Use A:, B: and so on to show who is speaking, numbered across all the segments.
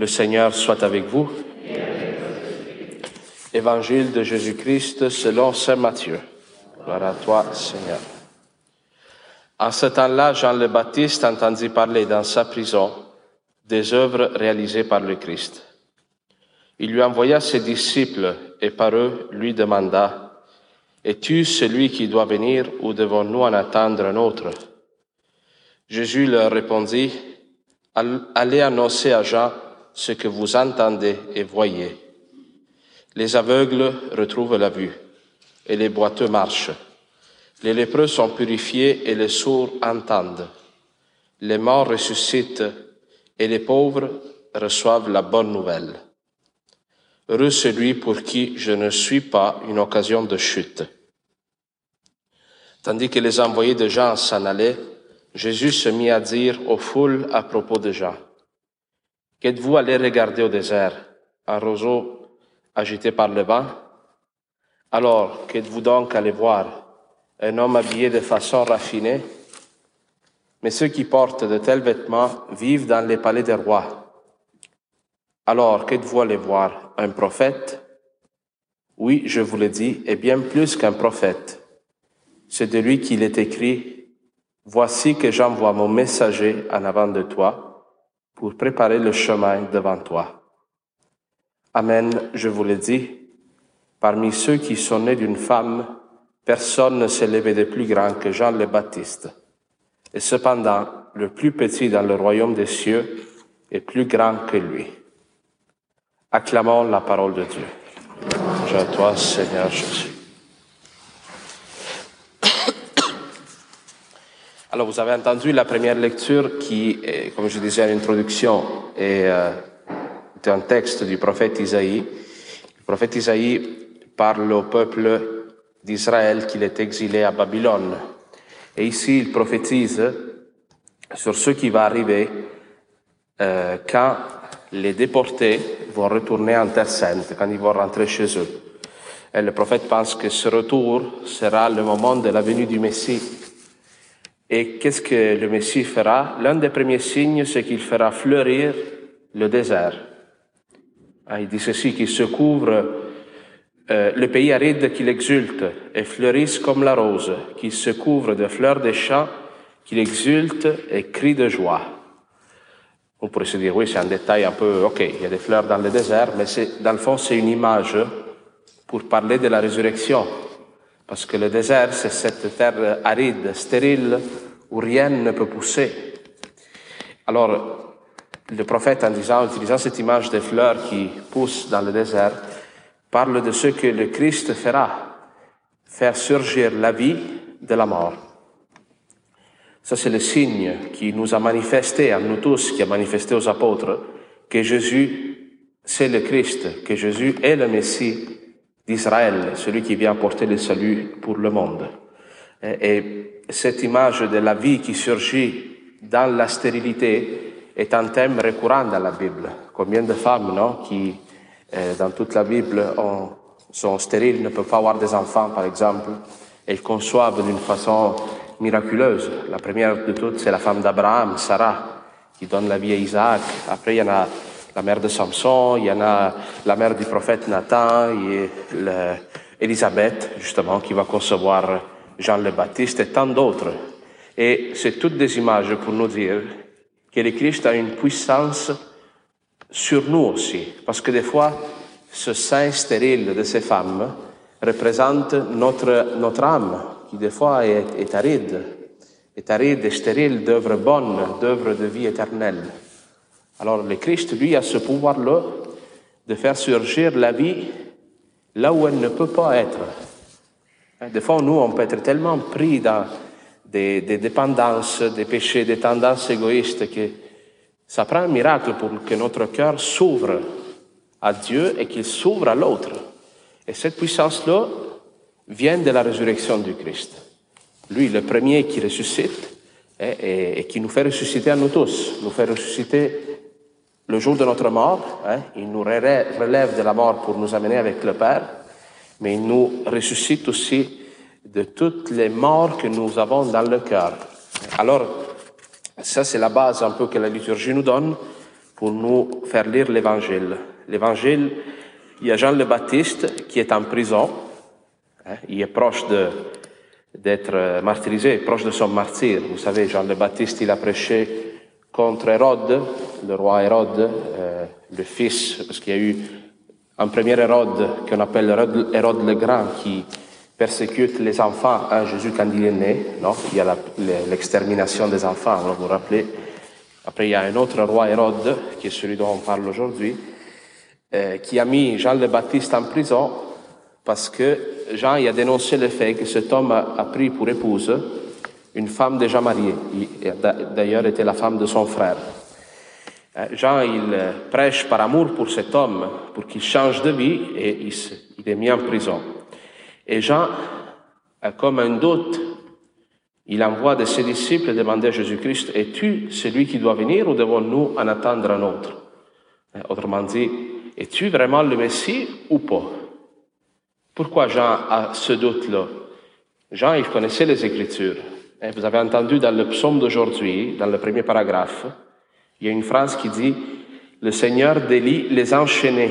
A: Le Seigneur soit avec vous. Évangile de Jésus-Christ selon Saint Matthieu. Gloire à toi, Seigneur. En ce temps-là, Jean le Baptiste entendit parler dans sa prison des œuvres réalisées par le Christ. Il lui envoya ses disciples et par eux lui demanda, Es-tu celui qui doit venir ou devons-nous en attendre un autre? Jésus leur répondit, Allez annoncer à Jean ce que vous entendez et voyez. Les aveugles retrouvent la vue et les boiteux marchent. Les lépreux sont purifiés et les sourds entendent. Les morts ressuscitent et les pauvres reçoivent la bonne nouvelle. Heureux celui pour qui je ne suis pas une occasion de chute. Tandis que les envoyés de Jean s'en allaient, Jésus se mit à dire aux foules à propos de Jean, Qu'êtes-vous allé regarder au désert? Un roseau agité par le vent? Alors, qu'êtes-vous donc allé voir? Un homme habillé de façon raffinée? Mais ceux qui portent de tels vêtements vivent dans les palais des rois. Alors, qu'êtes-vous allé voir? Un prophète? Oui, je vous le dis, et bien plus qu'un prophète. C'est de lui qu'il est écrit Voici que j'envoie mon messager en avant de toi pour préparer le chemin devant toi. Amen, je vous le dis, parmi ceux qui sont nés d'une femme, personne ne s'est levé de plus grand que Jean le Baptiste. Et cependant, le plus petit dans le royaume des cieux est plus grand que lui. Acclamons la parole de Dieu. Je à toi, Seigneur Jésus. Alors, vous avez entendu la première lecture qui, comme je disais à l'introduction, est, euh, est, un texte du prophète Isaïe. Le prophète Isaïe parle au peuple d'Israël qu'il est exilé à Babylone. Et ici, il prophétise sur ce qui va arriver euh, quand les déportés vont retourner en Terre Sainte, quand ils vont rentrer chez eux. Et le prophète pense que ce retour sera le moment de la venue du Messie et qu'est-ce que le Messie fera? L'un des premiers signes, c'est qu'il fera fleurir le désert. Ah, il dit ceci, qu'il se couvre euh, le pays aride qu'il exulte et fleurisse comme la rose, qu'il se couvre de fleurs des champs, qu'il exulte et crie de joie. On pourrait se dire, oui, c'est un détail un peu, ok, il y a des fleurs dans le désert, mais dans le fond, c'est une image pour parler de la résurrection. Parce que le désert, c'est cette terre aride, stérile, où rien ne peut pousser. Alors, le prophète, en disant, utilisant cette image des fleurs qui poussent dans le désert, parle de ce que le Christ fera, faire surgir la vie de la mort. Ça, c'est le signe qui nous a manifesté, à nous tous, qui a manifesté aux apôtres, que Jésus, c'est le Christ, que Jésus est le Messie, d'Israël, celui qui vient apporter le salut pour le monde. Et, cette image de la vie qui surgit dans la stérilité est un thème récurrent dans la Bible. Combien de femmes, non, qui, euh, dans toute la Bible, ont, sont stériles, ne peuvent pas avoir des enfants, par exemple, et conçoivent d'une façon miraculeuse. La première de toutes, c'est la femme d'Abraham, Sarah, qui donne la vie à Isaac. Après, il y en a la mère de Samson, il y en a la mère du prophète Nathan, et Elisabeth, justement, qui va concevoir Jean le Baptiste et tant d'autres. Et c'est toutes des images pour nous dire que le Christ a une puissance sur nous aussi. Parce que des fois, ce sein stérile de ces femmes représente notre, notre âme, qui des fois est, est aride, est aride et stérile d'œuvres bonnes, d'œuvres de vie éternelle. Alors le Christ, lui, a ce pouvoir-là de faire surgir la vie là où elle ne peut pas être. Hein, des fois, nous, on peut être tellement pris dans des, dépendances, des péchés, des tendances égoïstes que ça prend un miracle pour que notre cœur s'ouvre à Dieu et qu'il s'ouvre à l'autre. Et cette puissance-là vient de la résurrection du Christ. Lui, le premier qui ressuscite et, et, et qui nous fait ressusciter à nous tous, nous fait ressusciter le jour de notre mort, hein, il nous relève de la mort pour nous amener avec le Père, mais il nous ressuscite aussi de toutes les morts que nous avons dans le cœur. Alors, ça c'est la base un peu que la liturgie nous donne pour nous faire lire l'Évangile. L'Évangile, il y a Jean le Baptiste qui est en prison. Hein, il est proche de, d'être martyrisé, proche de son martyr. Vous savez, Jean le Baptiste, il a prêché contre Hérode, le roi Hérode, euh, le fils, parce qu'il y a eu un premier Hérode qu'on appelle Hérode le Grand qui persécute les enfants à Jésus quand il est né. Non? Il y a l'extermination des enfants, vous vous rappelez? Après, il y a un autre roi Hérode, qui est celui dont on parle aujourd'hui, euh, qui a mis Jean le Baptiste en prison parce que Jean il a dénoncé le fait que cet homme a, pris pour épouse une femme déjà mariée. D'ailleurs, était la femme de son frère. Euh, Jean, il prêche par amour pour cet homme, pour qu'il change de vie, et il, est mis en prison. Et Jean, comme un doute, il envoie de ses disciples demander à Jésus-Christ, es-tu celui qui doit venir ou devons-nous en attendre un autre? Euh, Autrement dit, es-tu vraiment le Messie ou pas? Pourquoi Jean a ce doute-là? Jean, il connaissait les Écritures. Et vous avez entendu dans le psaume d'aujourd'hui, dans le premier paragraphe, il y a une phrase qui dit, le Seigneur délie les enchaînés.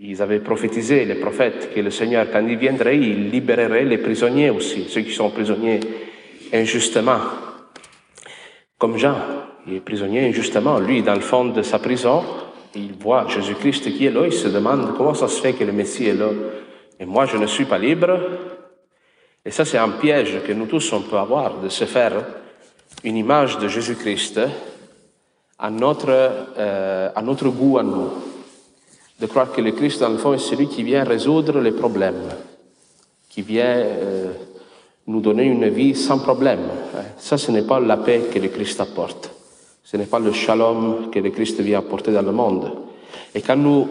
A: Ils avaient prophétisé, les prophètes, que le Seigneur, quand il viendrait, il libérerait les prisonniers aussi, ceux qui sont prisonniers injustement. Comme Jean, il est prisonnier injustement. Lui, dans le fond de sa prison, il voit Jésus-Christ qui est là, il se demande comment ça se fait que le Messie est là. Et moi, je ne suis pas libre. Et ça, c'est un piège que nous tous, on peut avoir, de se faire une image de Jésus-Christ à notre, euh, à notre goût, à nous de croire que le Christ, dans le fond, est celui qui vient résoudre les problèmes, qui vient euh, nous donner une vie sans problème. Ça, ce n'est pas la paix que le Christ apporte. Ce n'est pas le shalom que le Christ vient apporter dans le monde. Et quand nous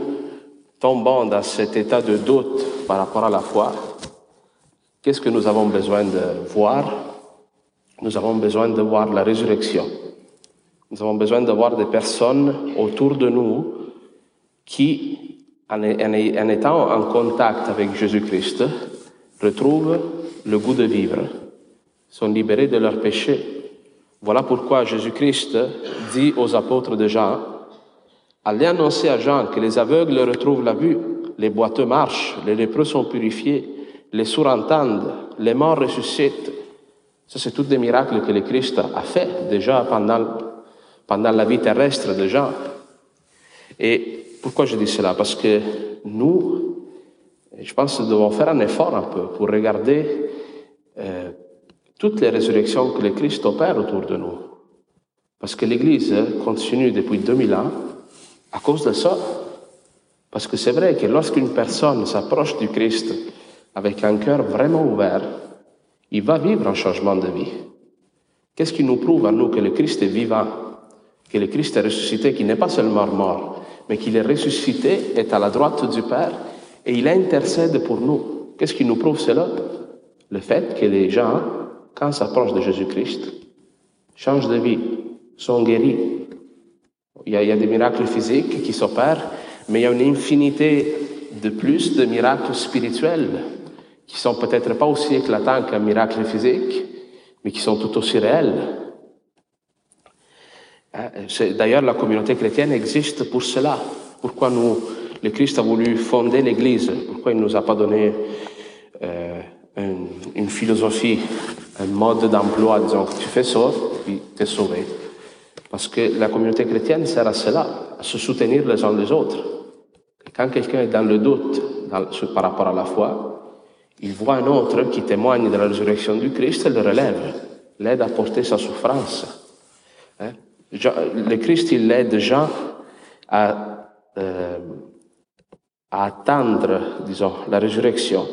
A: tombons dans cet état de doute par rapport à la foi, qu'est-ce que nous avons besoin de voir? Nous avons besoin de voir la résurrection. Nous avons besoin de voir des personnes autour de nous qui, en, étant en contact avec Jésus-Christ, retrouvent le goût de vivre, sont libérés de leurs péchés. Voilà pourquoi Jésus-Christ dit aux apôtres de Jean, Allez annoncer à Jean que les aveugles retrouvent la vue, les boiteux marchent, les lépreux sont purifiés, les sourds les morts ressuscitent. Ça, c'est tous des miracles que le Christ a fait déjà pendant, la vie terrestre de Jean. Et pourquoi je dis cela? Parce que nous, je pense devons faire un effort un peu pour regarder euh, toutes les résurrections que le Christ opère autour de nous. Parce que l'Église continue depuis 2000 ans à cause de ça. Parce que c'est vrai que lorsqu'une personne s'approche du Christ avec un cœur vraiment ouvert, il va vivre un changement de vie. Qu'est-ce qui nous prouve à nous que le Christ est vivant, que le Christ est ressuscité, qu'il n'est pas seulement mort, mais qu'il est ressuscité, est à la droite du Père, et il intercède pour nous. Qu'est-ce qui nous prouve cela? Le fait que les gens, quand s'approchent de Jésus-Christ, changent de vie, sont guéris. Il y, a, il y a des miracles physiques qui s'opèrent, mais il y a une infinité de plus de miracles spirituels qui sont peut-être pas aussi éclatants qu'un miracle physique, mais qui sont tout aussi réels. Euh, d'ailleurs, la communauté chrétienne existe pour cela. Pourquoi nous, le Christ a voulu fonder l'Église? Pourquoi il ne nous a pas donné euh, une, philosophie, un mode d'emploi, disons tu fais ça, puis tu es sauvé? Parce que la communauté chrétienne sert à cela, à se soutenir les uns les autres. Et quand quelqu'un est dans le doute par rapport à la foi, il voit un autre qui témoigne de la résurrection du Christ et le relève, l'aide à porter sa souffrance. Hein? le Christ, il aide Jean à, euh, à attendre, disons, la résurrection.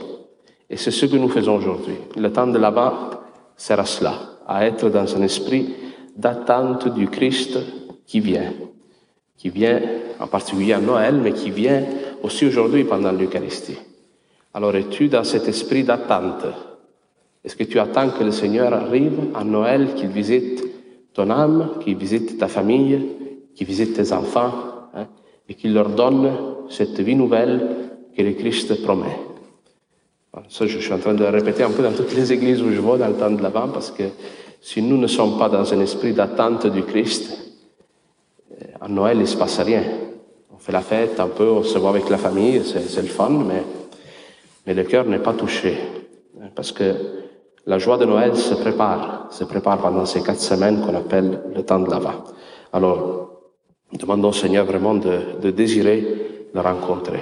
A: Et c'est ce que nous faisons aujourd'hui. Le temps de là-bas sert à cela, à être dans un esprit d'attente du Christ qui vient, qui vient en particulier à Noël, mais qui vient aussi aujourd'hui pendant l'Eucharistie. Alors es-tu dans cet esprit d'attente? Est-ce que tu attends que le Seigneur arrive à Noël, qu'il visite ton âme, qui visite ta famille, qui visite tes enfants, hein, et qui leur donne cette vie nouvelle que le Christ promet? Ça, je suis en train de le répéter un peu dans toutes les églises où je vais dans le temps de l'avant, parce que si nous ne sommes pas dans un esprit d'attente du Christ, à Noël, il ne se passe rien. On fait la fête un peu, on se voit avec la famille, c'est le fun, mais, mais le cœur n'est pas touché. Parce que la joie de Noël se prépare, se prépare pendant ces quatre semaines qu'on appelle le temps de l'Ava. Alors, demandons au Seigneur vraiment de, de désirer le rencontrer.